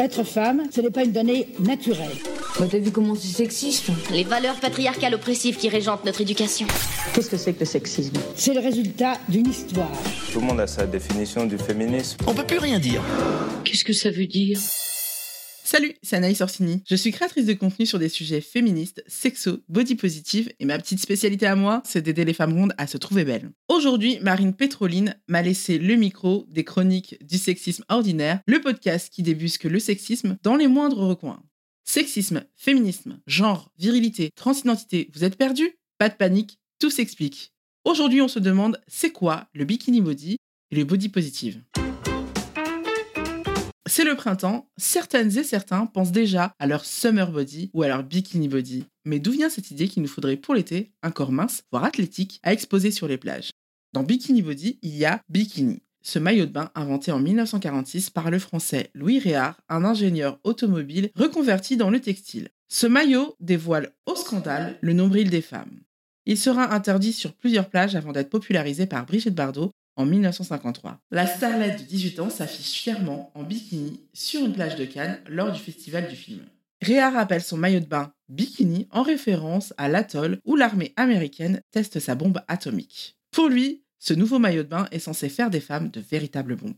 Être femme, ce n'est pas une donnée naturelle. Bah, t'as vu comment c'est sexiste Les valeurs patriarcales oppressives qui régentent notre éducation. Qu'est-ce que c'est que le sexisme? C'est le résultat d'une histoire. Tout le monde a sa définition du féminisme. On peut plus rien dire. Qu'est-ce que ça veut dire? Salut, c'est Anaïs Orsini. Je suis créatrice de contenu sur des sujets féministes, sexo, body positive et ma petite spécialité à moi, c'est d'aider les femmes rondes à se trouver belles. Aujourd'hui, Marine Pétroline m'a laissé le micro des chroniques du sexisme ordinaire, le podcast qui débusque le sexisme dans les moindres recoins. Sexisme, féminisme, genre, virilité, transidentité, vous êtes perdus? Pas de panique, tout s'explique. Aujourd'hui, on se demande c'est quoi le bikini body et le body positive? C'est le printemps, certaines et certains pensent déjà à leur summer body ou à leur bikini body. Mais d'où vient cette idée qu'il nous faudrait pour l'été un corps mince, voire athlétique, à exposer sur les plages? Dans bikini body, il y a bikini. Ce maillot de bain inventé en 1946 par le français Louis Réard, un ingénieur automobile reconverti dans le textile. Ce maillot dévoile au scandale le nombril des femmes. Il sera interdit sur plusieurs plages avant d'être popularisé par Brigitte Bardot en 1953. La starlette de 18 ans s'affiche fièrement en bikini sur une plage de Cannes lors du festival du film. Réa rappelle son maillot de bain bikini en référence à l'atoll où l'armée américaine teste sa bombe atomique. Pour lui, ce nouveau maillot de bain est censé faire des femmes de véritables bombes.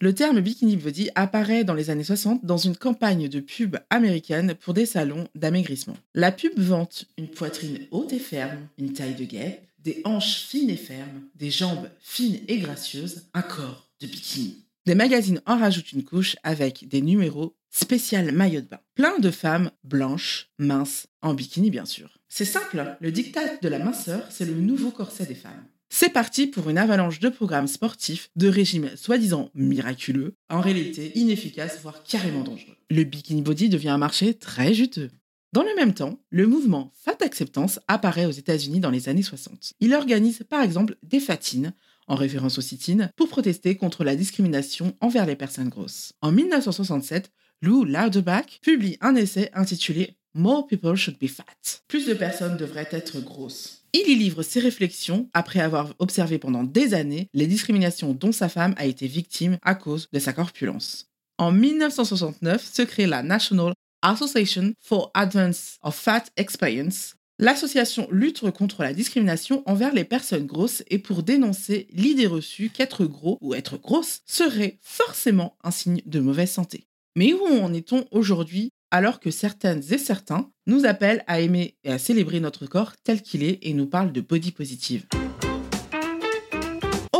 Le terme bikini body apparaît dans les années 60 dans une campagne de pub américaine pour des salons d'amaigrissement. La pub vante une poitrine haute et ferme, une taille de guêpe, des hanches fines et fermes, des jambes fines et gracieuses, un corps de bikini. Des magazines en rajoutent une couche avec des numéros spécial maillot de bain. Plein de femmes blanches, minces, en bikini bien sûr. C'est simple, le diktat de la minceur, c'est le nouveau corset des femmes. C'est parti pour une avalanche de programmes sportifs, de régimes soi-disant miraculeux, en réalité inefficaces, voire carrément dangereux. Le bikini body devient un marché très juteux. Dans le même temps, le mouvement Fat Acceptance apparaît aux États-Unis dans les années 60. Il organise par exemple des fatines, en référence aux sit pour protester contre la discrimination envers les personnes grosses. En 1967, Lou Lauderbach publie un essai intitulé More people should be fat. Plus de personnes devraient être grosses. Il y livre ses réflexions après avoir observé pendant des années les discriminations dont sa femme a été victime à cause de sa corpulence. En 1969 se crée la National Association for Advance of Fat Experience. L'association lutte contre la discrimination envers les personnes grosses et pour dénoncer l'idée reçue qu'être gros ou être grosse serait forcément un signe de mauvaise santé. Mais où en est-on aujourd'hui alors que certaines et certains nous appellent à aimer et à célébrer notre corps tel qu'il est et nous parlent de body positive?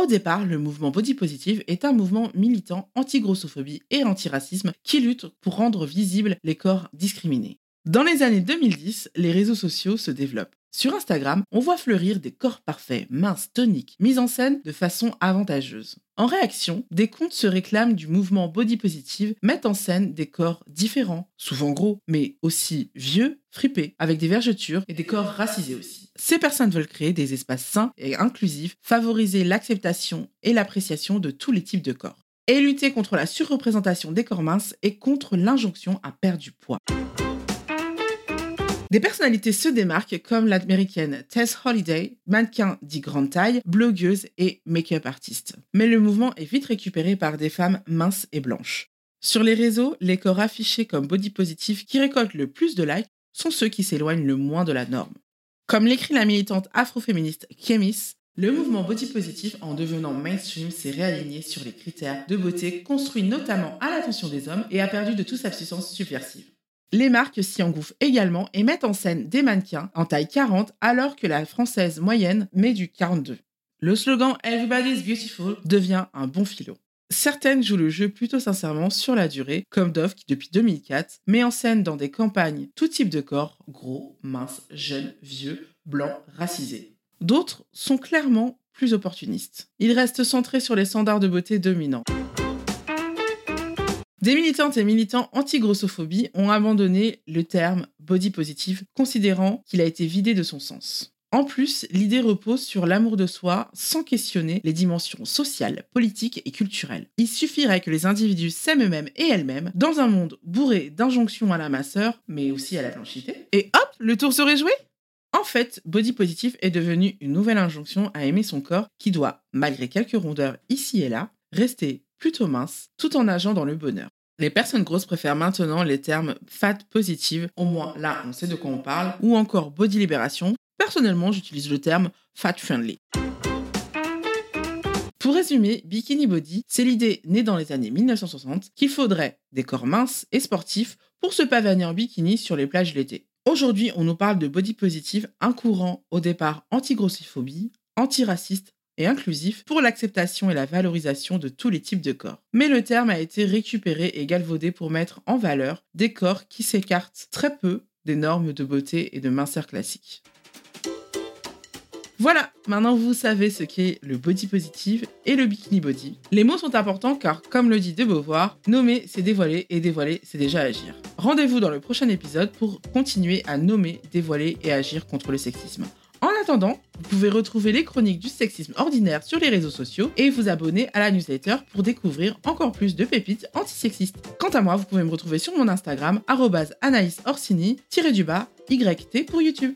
Au départ, le mouvement body positive est un mouvement militant anti-grossophobie et anti-racisme qui lutte pour rendre visibles les corps discriminés. Dans les années 2010, les réseaux sociaux se développent. Sur Instagram, on voit fleurir des corps parfaits, minces, toniques, mis en scène de façon avantageuse. En réaction, des comptes se réclament du mouvement body positive, mettent en scène des corps différents, souvent gros, mais aussi vieux, fripés, avec des vergetures et des corps racisés aussi. Ces personnes veulent créer des espaces sains et inclusifs, favoriser l'acceptation et l'appréciation de tous les types de corps, et lutter contre la surreprésentation des corps minces et contre l'injonction à perdre du poids. Des personnalités se démarquent comme l'américaine Tess Holiday, mannequin dit grande taille, blogueuse et make-up artiste. Mais le mouvement est vite récupéré par des femmes minces et blanches. Sur les réseaux, les corps affichés comme body positif qui récoltent le plus de likes sont ceux qui s'éloignent le moins de la norme. Comme l'écrit la militante afroféministe Kemis, le mouvement body positif, en devenant mainstream, s'est réaligné sur les critères de beauté construits notamment à l'attention des hommes et a perdu de toute sa puissance subversive. Les marques s'y engouffrent également et mettent en scène des mannequins en taille 40 alors que la française moyenne met du 42. Le slogan Everybody's Beautiful devient un bon filon. Certaines jouent le jeu plutôt sincèrement sur la durée, comme Dove qui depuis 2004 met en scène dans des campagnes tout type de corps, gros, minces, jeunes, vieux, blancs, racisés. D'autres sont clairement plus opportunistes. Ils restent centrés sur les standards de beauté dominants. Des militantes et militants anti-grossophobie ont abandonné le terme body positive, considérant qu'il a été vidé de son sens. En plus, l'idée repose sur l'amour de soi sans questionner les dimensions sociales, politiques et culturelles. Il suffirait que les individus s'aiment eux-mêmes et elles-mêmes dans un monde bourré d'injonctions à la masseur, mais aussi à la blanchité. Et hop, le tour serait joué En fait, body positive est devenu une nouvelle injonction à aimer son corps qui doit, malgré quelques rondeurs ici et là, rester plutôt minces, tout en nageant dans le bonheur. Les personnes grosses préfèrent maintenant les termes fat positive, au moins là on sait de quoi on parle, ou encore body libération. Personnellement, j'utilise le terme fat friendly. Pour résumer, Bikini Body, c'est l'idée née dans les années 1960 qu'il faudrait des corps minces et sportifs pour se pavaner en bikini sur les plages l'été. Aujourd'hui, on nous parle de body positive, un courant au départ anti-grossiphobie, antiraciste et inclusif pour l'acceptation et la valorisation de tous les types de corps. Mais le terme a été récupéré et galvaudé pour mettre en valeur des corps qui s'écartent très peu des normes de beauté et de minceur classiques. Voilà, maintenant vous savez ce qu'est le body positive et le bikini body. Les mots sont importants car, comme le dit De Beauvoir, nommer c'est dévoiler et dévoiler c'est déjà agir. Rendez-vous dans le prochain épisode pour continuer à nommer, dévoiler et agir contre le sexisme. En attendant, vous pouvez retrouver les chroniques du sexisme ordinaire sur les réseaux sociaux et vous abonner à la newsletter pour découvrir encore plus de pépites antisexistes. Quant à moi, vous pouvez me retrouver sur mon Instagram, anaïs orsini-du-bas, YT pour YouTube.